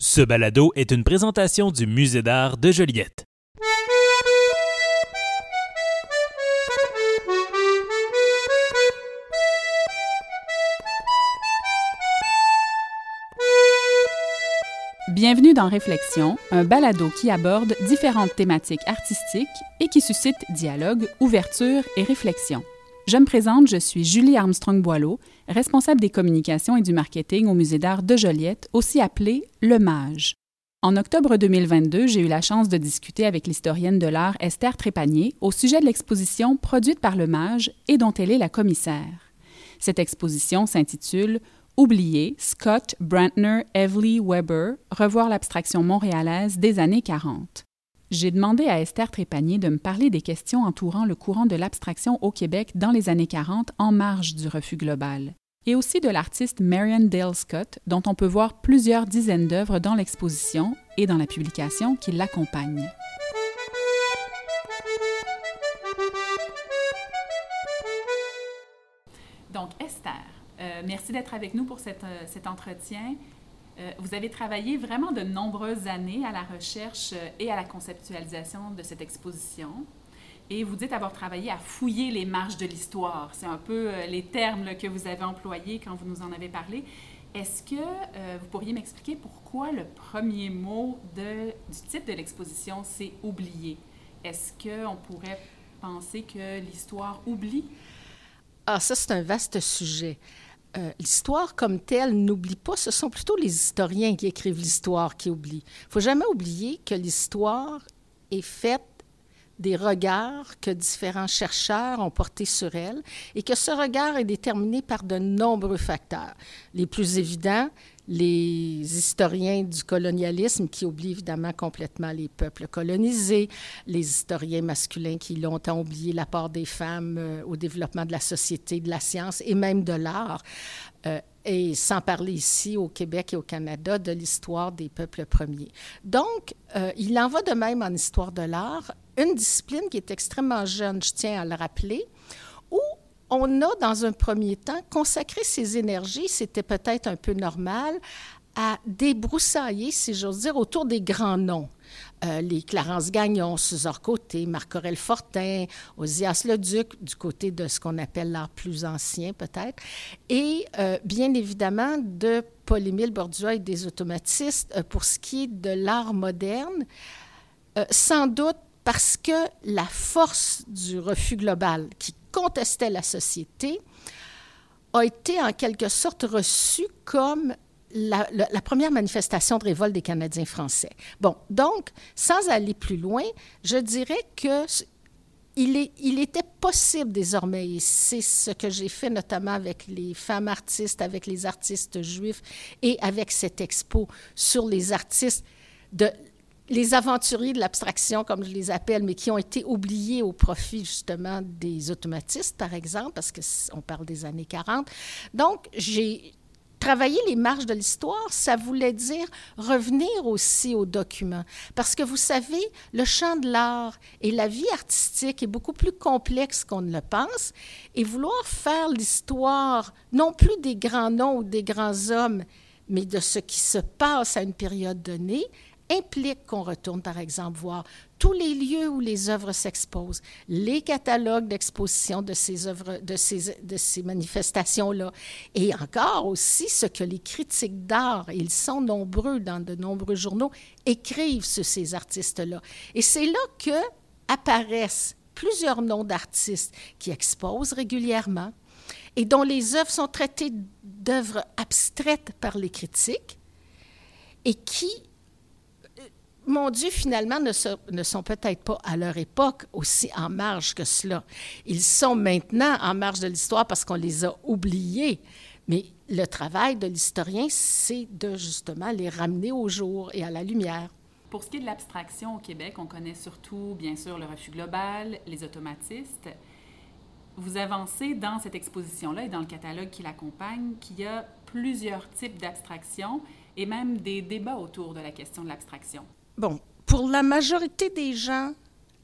Ce balado est une présentation du Musée d'art de Joliette. Bienvenue dans Réflexion, un balado qui aborde différentes thématiques artistiques et qui suscite dialogue, ouverture et réflexion. Je me présente, je suis Julie Armstrong-Boileau, responsable des communications et du marketing au Musée d'art de Joliette, aussi appelé Le Mage. En octobre 2022, j'ai eu la chance de discuter avec l'historienne de l'art Esther Trépanier au sujet de l'exposition produite par Le Mage et dont elle est la commissaire. Cette exposition s'intitule Oublié, Scott, Brantner, Evely, Weber, revoir l'abstraction montréalaise des années 40. J'ai demandé à Esther Trépanier de me parler des questions entourant le courant de l'abstraction au Québec dans les années 40 en marge du refus global, et aussi de l'artiste Marion Dale Scott, dont on peut voir plusieurs dizaines d'œuvres dans l'exposition et dans la publication qui l'accompagne. Donc, Esther, euh, merci d'être avec nous pour euh, cet entretien. Euh, vous avez travaillé vraiment de nombreuses années à la recherche euh, et à la conceptualisation de cette exposition. Et vous dites avoir travaillé à fouiller les marges de l'histoire. C'est un peu euh, les termes que vous avez employés quand vous nous en avez parlé. Est-ce que vous pourriez m'expliquer pourquoi le premier mot du titre de l'exposition, c'est oublier? Est-ce qu'on pourrait penser que l'histoire oublie? Ah, ça, c'est un vaste sujet. Euh, l'histoire comme telle n'oublie pas, ce sont plutôt les historiens qui écrivent l'histoire qui oublient. Il faut jamais oublier que l'histoire est faite des regards que différents chercheurs ont portés sur elle et que ce regard est déterminé par de nombreux facteurs. Les plus évidents, les historiens du colonialisme qui oublient évidemment complètement les peuples colonisés, les historiens masculins qui longtemps oublié l'apport des femmes euh, au développement de la société, de la science et même de l'art. Euh, et sans parler ici au Québec et au Canada de l'histoire des peuples premiers. Donc, euh, il en va de même en histoire de l'art, une discipline qui est extrêmement jeune, je tiens à le rappeler, où on a, dans un premier temps, consacré ses énergies, c'était peut-être un peu normal, à débroussailler, si j'ose dire, autour des grands noms. Euh, les Clarence Gagnon, Suzor Côté, Marc-Aurel Fortin, Osias Leduc, du côté de ce qu'on appelle l'art plus ancien peut-être, et euh, bien évidemment de Paul-Émile Bordua et des automatistes euh, pour ce qui est de l'art moderne, sans doute parce que la force du refus global qui contestait la société a été en quelque sorte reçue comme la, première manifestation de révolte des Canadiens français. Bon, donc, sans aller plus loin, je dirais que il, est, il était possible désormais, et c'est ce que j'ai fait notamment avec les femmes artistes, avec les artistes juifs et avec cette expo sur les artistes, de les aventuriers de l'abstraction, comme je les appelle, mais qui ont été oubliés au profit justement des automatistes, par exemple, parce qu'on parle des années 40. Donc, j'ai travailler les marges de l'histoire, ça voulait dire revenir aussi aux documents. Parce que vous savez, le champ de l'art et la vie artistique est beaucoup plus complexe qu'on ne le pense. Et vouloir faire l'histoire, non plus des grands noms ou des grands hommes, mais de ce qui se passe à une période donnée, implique qu'on retourne, par exemple, voir tous les lieux où les œuvres s'exposent, les catalogues d'exposition de ces œuvres, de ces, de ces manifestations-là, et encore aussi ce que les critiques d'art, ils sont nombreux dans de nombreux journaux, écrivent sur ces artistes-là. Et c'est là que apparaissent plusieurs noms d'artistes qui exposent régulièrement et dont les œuvres sont traitées d'œuvres abstraites par les critiques et qui mon Dieu, finalement, ne, ne sont peut-être pas à leur époque aussi en marge que cela. Ils sont maintenant en marge de l'histoire parce qu'on les a oubliés. Mais le travail de l'historien, c'est de justement les ramener au jour et à la lumière. Pour ce qui est de l'abstraction au Québec, on connaît surtout, bien sûr, le refus global, les automatistes. Vous avancez dans cette exposition-là et dans le catalogue qui l'accompagne qu'il y a plusieurs types d'abstraction et même des débats autour de la question de l'abstraction. Bon, pour la majorité des gens,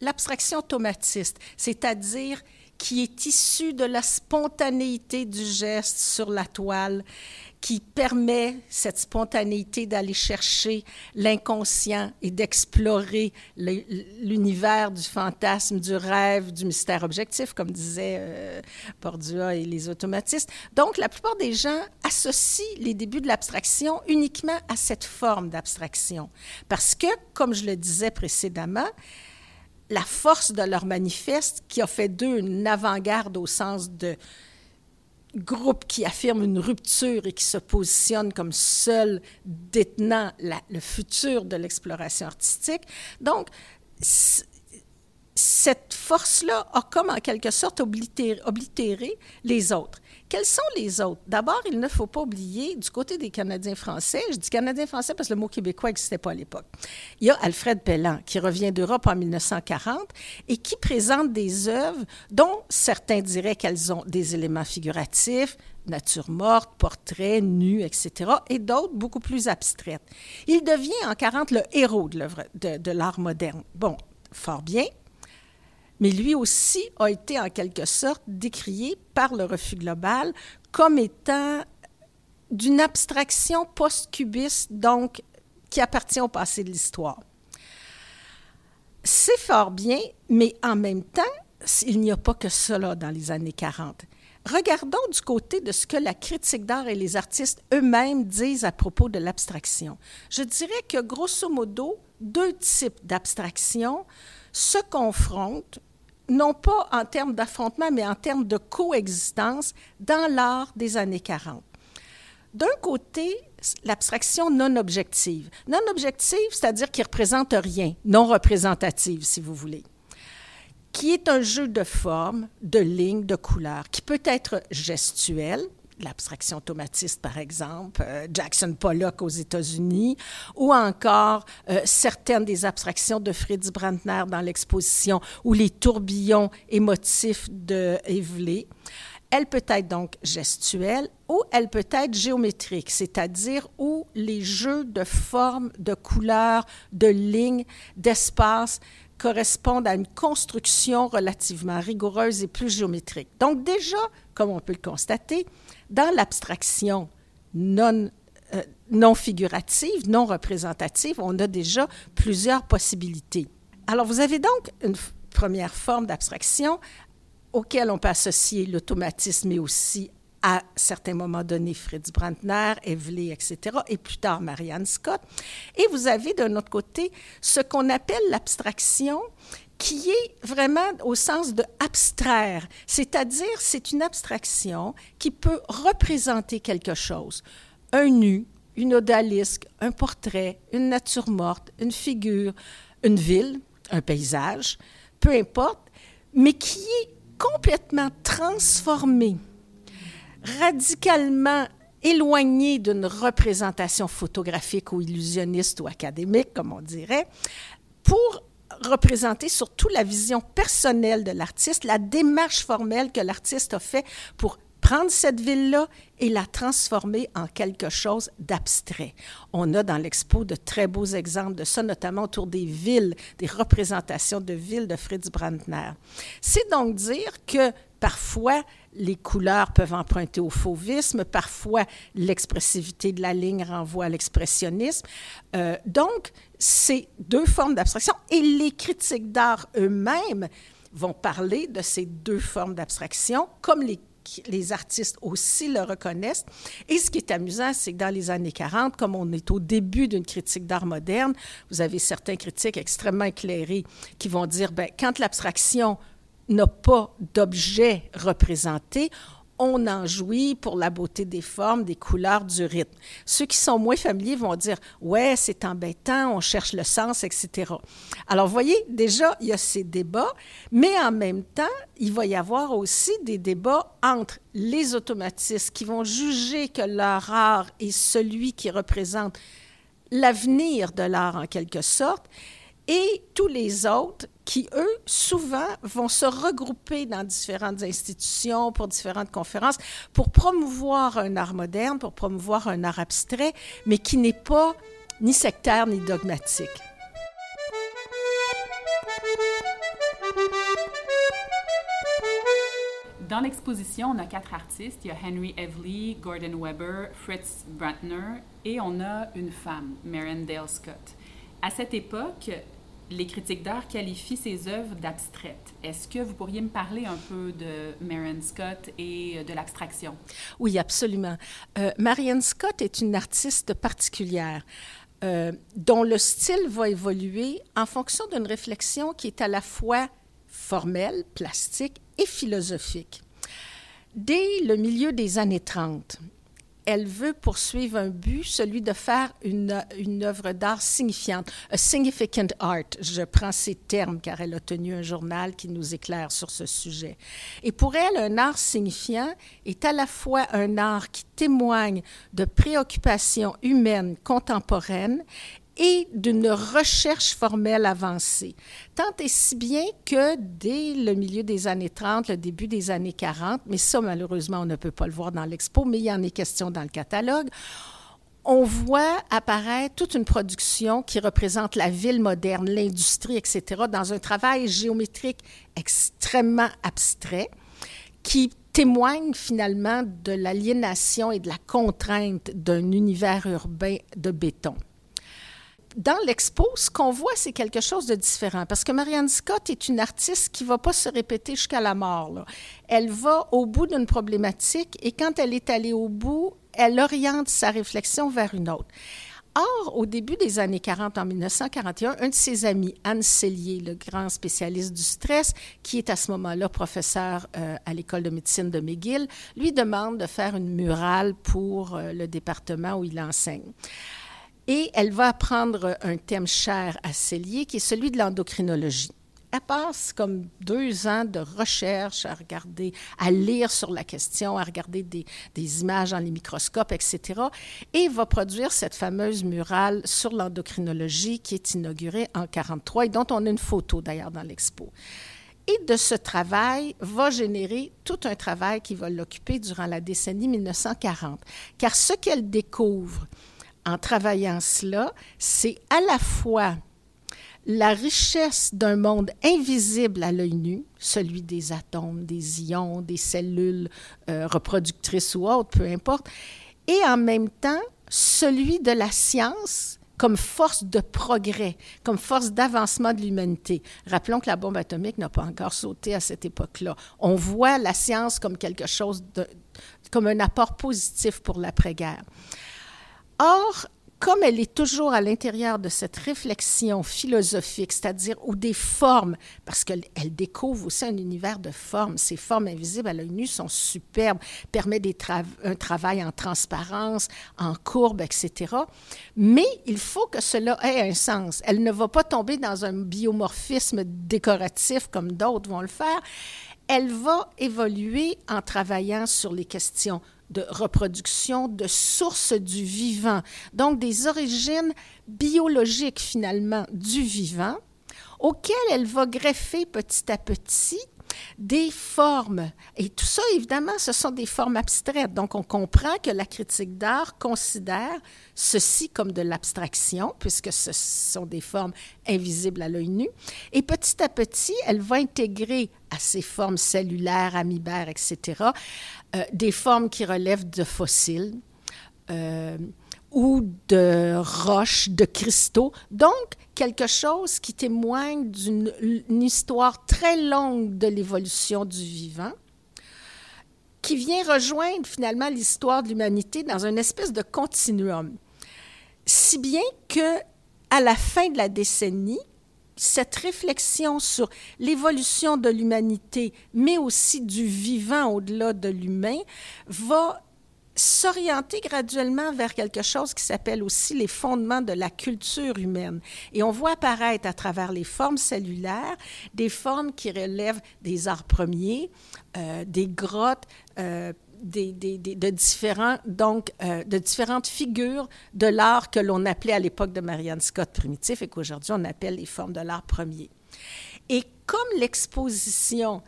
l'abstraction automatiste, c'est-à-dire qui est issu de la spontanéité du geste sur la toile, qui permet cette spontanéité d'aller chercher l'inconscient et d'explorer l'univers du fantasme, du rêve, du mystère objectif, comme disaient euh, Bordua et les automatistes. Donc, la plupart des gens associent les débuts de l'abstraction uniquement à cette forme d'abstraction. Parce que, comme je le disais précédemment, la force de leur manifeste, qui a fait d'eux une avant-garde au sens de groupe qui affirme une rupture et qui se positionne comme seul détenant le futur de l'exploration artistique. Donc, cette force-là a comme en quelque sorte oblitéré les autres. Quels sont les autres? D'abord, il ne faut pas oublier, du côté des Canadiens français, je dis Canadiens français parce que le mot québécois n'existait pas à l'époque, il y a Alfred Pellan qui revient d'Europe en 1940 et qui présente des œuvres dont certains diraient qu'elles ont des éléments figuratifs, nature morte, portraits, nus, etc., et d'autres beaucoup plus abstraites. Il devient en 40 le héros de l'art moderne. Bon, fort bien, mais lui aussi a été en quelque sorte décrié par le refus global comme étant d'une abstraction post-cubiste, donc qui appartient au passé de l'histoire. C'est fort bien, mais en même temps, il n'y a pas que cela dans les années 40. Regardons du côté de ce que la critique d'art et les artistes eux-mêmes disent à propos de l'abstraction. Je dirais que, grosso modo, deux types d'abstraction se confrontent non pas en termes d'affrontement, mais en termes de coexistence dans l'art des années 40. D'un côté, l'abstraction non objective. Non objective, c'est-à-dire qui représente rien, non représentative, si vous voulez, qui est un jeu de formes, de lignes, de couleurs, qui peut être gestuel, l'abstraction automatiste, par exemple, euh, Jackson Pollock aux États-Unis, ou encore euh, certaines des abstractions de Fritz Brandner dans l'exposition, ou les tourbillons émotifs de Evelyn. Elle peut être donc gestuelle ou elle peut être géométrique, c'est-à-dire où les jeux de formes, de couleurs, de lignes, d'espace correspondent à une construction relativement rigoureuse et plus géométrique. Donc déjà, comme on peut le constater, dans l'abstraction non, euh, non figurative, non représentative, on a déjà plusieurs possibilités. Alors, vous avez donc une première forme d'abstraction auquel on peut associer l'automatisme et aussi à certains moments donnés Fritz Brandner, Evelyn, etc., et plus tard Marianne Scott. Et vous avez d'un autre côté ce qu'on appelle l'abstraction qui est vraiment au sens de abstraire, c'est-à-dire c'est une abstraction qui peut représenter quelque chose, un nu, une odalisque, un portrait, une nature morte, une figure, une ville, un paysage, peu importe, mais qui est complètement transformé, radicalement éloigné d'une représentation photographique ou illusionniste ou académique, comme on dirait, représenter surtout la vision personnelle de l'artiste, la démarche formelle que l'artiste a fait pour prendre cette ville-là et la transformer en quelque chose d'abstrait. On a dans l'expo de très beaux exemples de ça, notamment autour des villes, des représentations de villes de Fritz Brandner. C'est donc dire que parfois les couleurs peuvent emprunter au fauvisme, parfois l'expressivité de la ligne renvoie à l'expressionnisme. Euh, donc, c'est deux formes d'abstraction et les critiques d'art eux-mêmes vont parler de ces deux formes d'abstraction comme les les artistes aussi le reconnaissent. Et ce qui est amusant, c'est que dans les années 40, comme on est au début d'une critique d'art moderne, vous avez certains critiques extrêmement éclairés qui vont dire, ben, quand l'abstraction n'a pas d'objet représenté, on en jouit pour la beauté des formes, des couleurs, du rythme. Ceux qui sont moins familiers vont dire Ouais, c'est embêtant, on cherche le sens, etc. Alors, vous voyez, déjà, il y a ces débats, mais en même temps, il va y avoir aussi des débats entre les automatistes qui vont juger que leur art est celui qui représente l'avenir de l'art en quelque sorte, et tous les autres qui, eux, souvent vont se regrouper dans différentes institutions pour différentes conférences pour promouvoir un art moderne, pour promouvoir un art abstrait, mais qui n'est pas ni sectaire ni dogmatique. dans l'exposition, on a quatre artistes. Il y a Henry Evely, Gordon Weber, Fritz Brantner et on a une femme, Marion Dale Scott. À cette époque, les critiques d'art qualifient ces œuvres d'abstraites. Est-ce que vous pourriez me parler un peu de Marion Scott et de l'abstraction? Oui, absolument. Euh, Marion Scott est une artiste particulière. Euh, dont le style va évoluer en fonction d'une réflexion qui est à la fois formelle, plastique et philosophique. Dès le milieu des années 30, elle veut poursuivre un but, celui de faire une, œuvre d'art signifiante, a significant art. Je prends ces termes car elle a tenu un journal qui nous éclaire sur ce sujet. Et pour elle, un art signifiant est à la fois un art qui témoigne de préoccupations humaines contemporaines et d'une recherche formelle avancée. Tant et si bien que dès le milieu des années 30, le début des années 40, mais ça malheureusement on ne peut pas le voir dans l'expo, mais il y en est question dans le catalogue, on voit apparaître toute une production qui représente la ville moderne, l'industrie, etc., dans un travail géométrique extrêmement abstrait qui témoigne finalement de l'aliénation et de la contrainte d'un univers urbain de béton dans l'expo, ce qu'on voit, c'est quelque chose de différent. Parce que Marianne Scott est une artiste qui ne va pas se répéter jusqu'à la mort. Elle va au bout d'une problématique et quand elle est allée au bout, elle oriente sa réflexion vers une autre. Or, au début des années 40, en 1941, un de ses amis, Anne Cellier, le grand spécialiste du stress, qui est à ce moment-là professeur euh, à l'école de médecine de McGill, lui demande de faire une murale pour euh, le département où il enseigne. Et elle va apprendre un thème cher à Cellier, qui est celui de l'endocrinologie. Elle passe comme deux ans de recherche à regarder, à lire sur la question, à regarder des, des images dans les microscopes, etc. Et va produire cette fameuse murale sur l'endocrinologie qui est inaugurée en 1943 et dont on a une photo d'ailleurs dans l'expo. Et de ce travail va générer tout un travail qui va l'occuper durant la décennie 1940. Car ce qu'elle découvre, en travaillant cela, c'est à la fois la richesse d'un monde invisible à l'œil nu, celui des atomes, des ions, des cellules euh, reproductrices ou autres, peu importe, et en même temps celui de la science comme force de progrès, comme force d'avancement de l'humanité. Rappelons que la bombe atomique n'a pas encore sauté à cette époque-là. On voit la science comme quelque chose comme un apport positif pour l'après-guerre. Or, comme elle est toujours à l'intérieur de cette réflexion philosophique, c'est-à-dire ou des formes, parce qu'elle découvre aussi un univers de formes. Ces formes invisibles à l'œil nu sont superbes, permettent un travail en transparence, en courbe, etc. Mais il faut que cela ait un sens. Elle ne va pas tomber dans un biomorphisme décoratif comme d'autres vont le faire. Elle va évoluer en travaillant sur les questions de reproduction, de sources du vivant, donc des origines biologiques finalement du vivant, auxquelles elle va greffer petit à petit des formes. Et tout ça, évidemment, ce sont des formes abstraites. Donc, on comprend que la critique d'art considère ceci comme de l'abstraction, puisque ce sont des formes invisibles à l'œil nu. Et petit à petit, elle va intégrer à ces formes cellulaires, amibères, etc., euh, des formes qui relèvent de fossiles. Euh, ou de roches, de cristaux. Donc, quelque chose qui témoigne d'une histoire très longue de l'évolution du vivant, qui vient rejoindre finalement l'histoire de l'humanité dans une espèce de continuum. Si bien que, à la fin de la décennie, cette réflexion sur l'évolution de l'humanité, mais aussi du vivant au-delà de l'humain, va s'orienter graduellement vers quelque chose qui s'appelle aussi les fondements de la culture humaine. Et on voit apparaître à travers les formes cellulaires des formes qui relèvent des arts premiers, euh, des grottes, euh, de, différents, donc, euh, de différentes figures de l'art que l'on appelait à l'époque de Marianne Scott primitif et qu'aujourd'hui on appelle les formes de l'art premier. Et comme l'exposition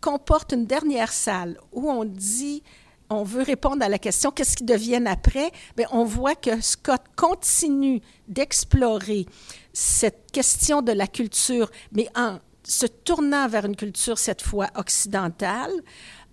comporte une dernière salle où on dit on veut répondre à la question qu'est-ce qui deviennent après, bien, on voit que Scott continue d'explorer cette question de la culture, mais en se tournant vers une culture cette fois occidentale,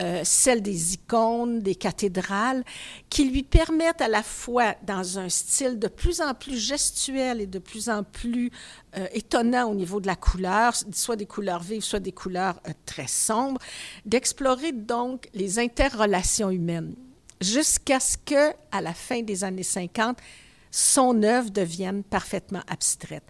euh, celle des icônes, des cathédrales, qui lui permettent à la fois, dans un style de plus en plus gestuel et de plus en plus euh, étonnant au niveau de la couleur, soit des couleurs vives, soit des couleurs euh, très sombres, d'explorer donc les interrelations humaines, jusqu'à ce que, à la fin des années 50, son œuvre devienne parfaitement abstraite.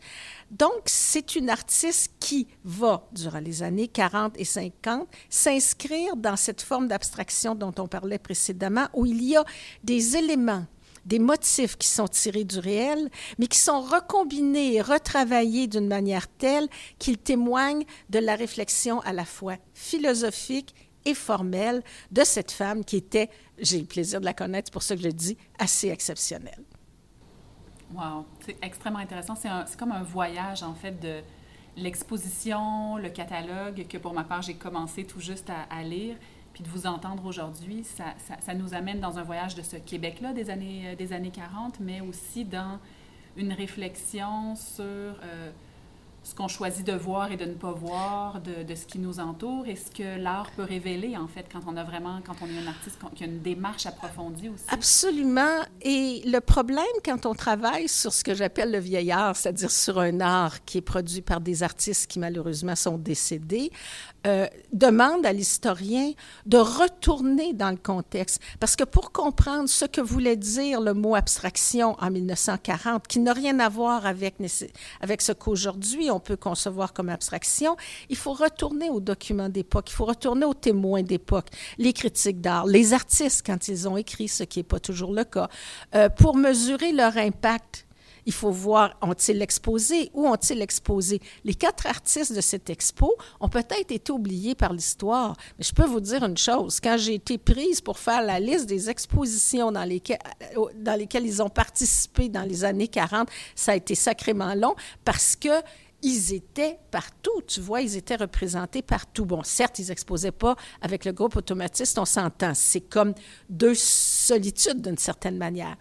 Donc, c'est une artiste qui va, durant les années 40 et 50, s'inscrire dans cette forme d'abstraction dont on parlait précédemment, où il y a des éléments des motifs qui sont tirés du réel, mais qui sont recombinés et retravaillés d'une manière telle qu'ils témoignent de la réflexion à la fois philosophique et formelle de cette femme qui était, j'ai le plaisir de la connaître, c'est pour ça que je le dis, assez exceptionnelle. Wow, c'est extrêmement intéressant. C'est comme un voyage, en fait, de l'exposition, le catalogue, que pour ma part, j'ai commencé tout juste à, lire. Puis de vous entendre aujourd'hui, ça, nous amène dans un voyage de ce Québec-là des années, euh, des années 40, mais aussi dans une réflexion sur euh, ce qu'on choisit de voir et de ne pas voir de, ce qui nous entoure et ce que l'art peut révéler, en fait, quand on a vraiment, quand on est un artiste, qui a une démarche approfondie aussi. Absolument. Et le problème, quand on travaille sur ce que j'appelle le vieil art, c'est-à-dire sur un art qui est produit par des artistes qui malheureusement sont décédés, euh, demande à l'historien de retourner dans le contexte. Parce que pour comprendre ce que voulait dire le mot abstraction en 1940, qui n'a rien à voir avec, avec ce qu'aujourd'hui on peut concevoir comme abstraction, il faut retourner aux documents d'époque, il faut retourner aux témoins d'époque, les critiques d'art, les artistes quand ils ont écrit, ce qui n'est pas toujours le cas, euh, pour mesurer leur impact il faut voir, ont-ils exposé? Où ont-ils exposé? Les quatre artistes de cette expo ont peut-être été oubliés par l'histoire, mais je peux vous dire une chose. Quand j'ai été prise pour faire la liste des expositions dans lesquelles, euh, dans ils ont participé dans les années 40, ça a été sacrément long parce que ils étaient partout, tu vois, ils étaient représentés partout. Bon, certes, ils n'exposaient pas avec le groupe automatiste, on s'entend. C'est comme deux solitudes d'une certaine manière.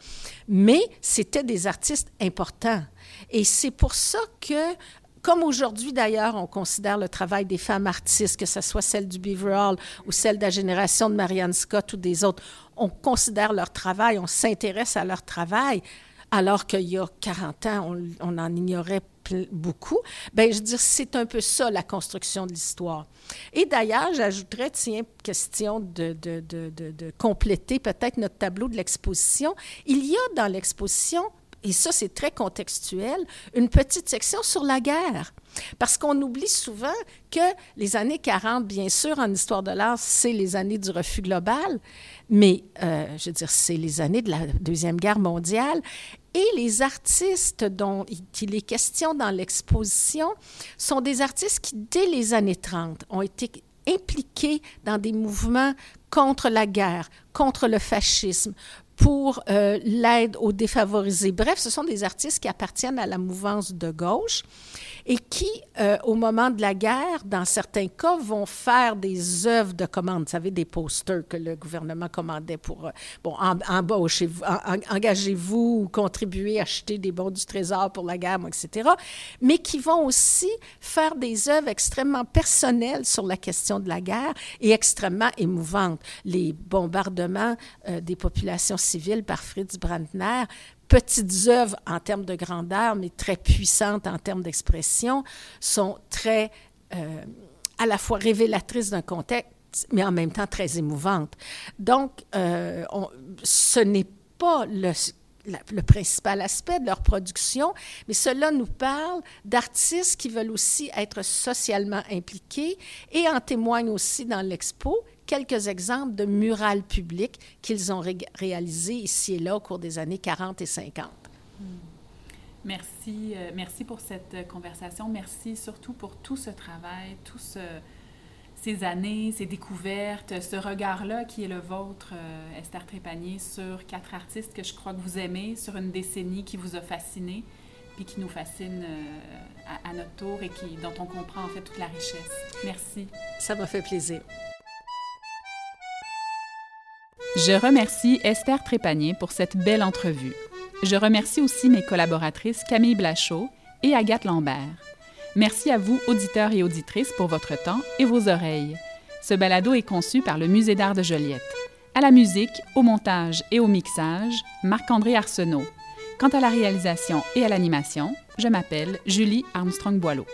Mais c'était des artistes importants. Et c'est pour ça que comme aujourd'hui d'ailleurs, on considère le travail des femmes artistes, que ce soit celle du Beaver Hall ou celle de la génération de Marianne Scott ou des autres, on considère leur travail, on s'intéresse à leur travail, alors qu'il y a 40 ans, on, on en ignorait beaucoup, ben je veux dire, c'est un peu ça la construction de l'histoire. Et d'ailleurs, j'ajouterais, tiens, question de, de, de, de compléter peut-être notre tableau de l'exposition. Il y a dans l'exposition et ça c'est très contextuel, une petite section sur la guerre. Parce qu'on oublie souvent que les années 40, bien sûr, en histoire de l'art, c'est les années du refus global, mais euh, je veux dire, c'est les années de la Deuxième Guerre mondiale. Et les artistes dont il est question dans l'exposition sont des artistes qui, dès les années 30, ont été impliqués dans des mouvements contre la guerre, contre le fascisme, pour euh, l'aide aux défavorisés. Bref, ce sont des artistes qui appartiennent à la mouvance de gauche et qui, euh, au moment de la guerre, dans certains cas, vont faire des œuvres de commande. Vous savez, des posters que le gouvernement commandait pour, euh, bon, embauchez-vous, engagez-vous ou contribuez, acheter des bons du trésor pour la guerre, etc. Mais qui vont aussi faire des œuvres extrêmement personnelles sur la question de la guerre et extrêmement émouvantes. Les bombardements des populations civile par Fritz Brandner, petites œuvres en termes de grandeur, mais très puissantes en termes d'expression, sont très euh, à la fois révélatrices d'un contexte, mais en même temps très émouvantes. Donc, euh, ce n'est pas le, le principal aspect de leur production, mais cela nous parle d'artistes qui veulent aussi être socialement impliqués et en témoignent aussi dans l'expo quelques exemples de murales publiques qu'ils ont réalisés ici et là au cours des années 40 et 50. Hmm. Merci, euh, merci pour cette euh, conversation. Merci surtout pour tout ce travail, tous ces années, ces découvertes, ce regard-là qui est le vôtre, euh, Esther Trépanier, sur quatre artistes que je crois que vous aimez, sur une décennie qui vous a fasciné, puis qui nous fascine à, à, notre tour et qui, dont on comprend en fait toute la richesse. Merci. Ça m'a fait plaisir. Je remercie Esther Trépanier pour cette belle entrevue. Je remercie aussi mes collaboratrices Camille Blachot et Agathe Lambert. Merci à vous, auditeurs et auditrices, pour votre temps et vos oreilles. Ce balado est conçu par le Musée d'art de Joliette. À la musique, au montage et au mixage, Marc-André Arsenault. Quant à la réalisation et à l'animation, je m'appelle Julie Armstrong-Boileau.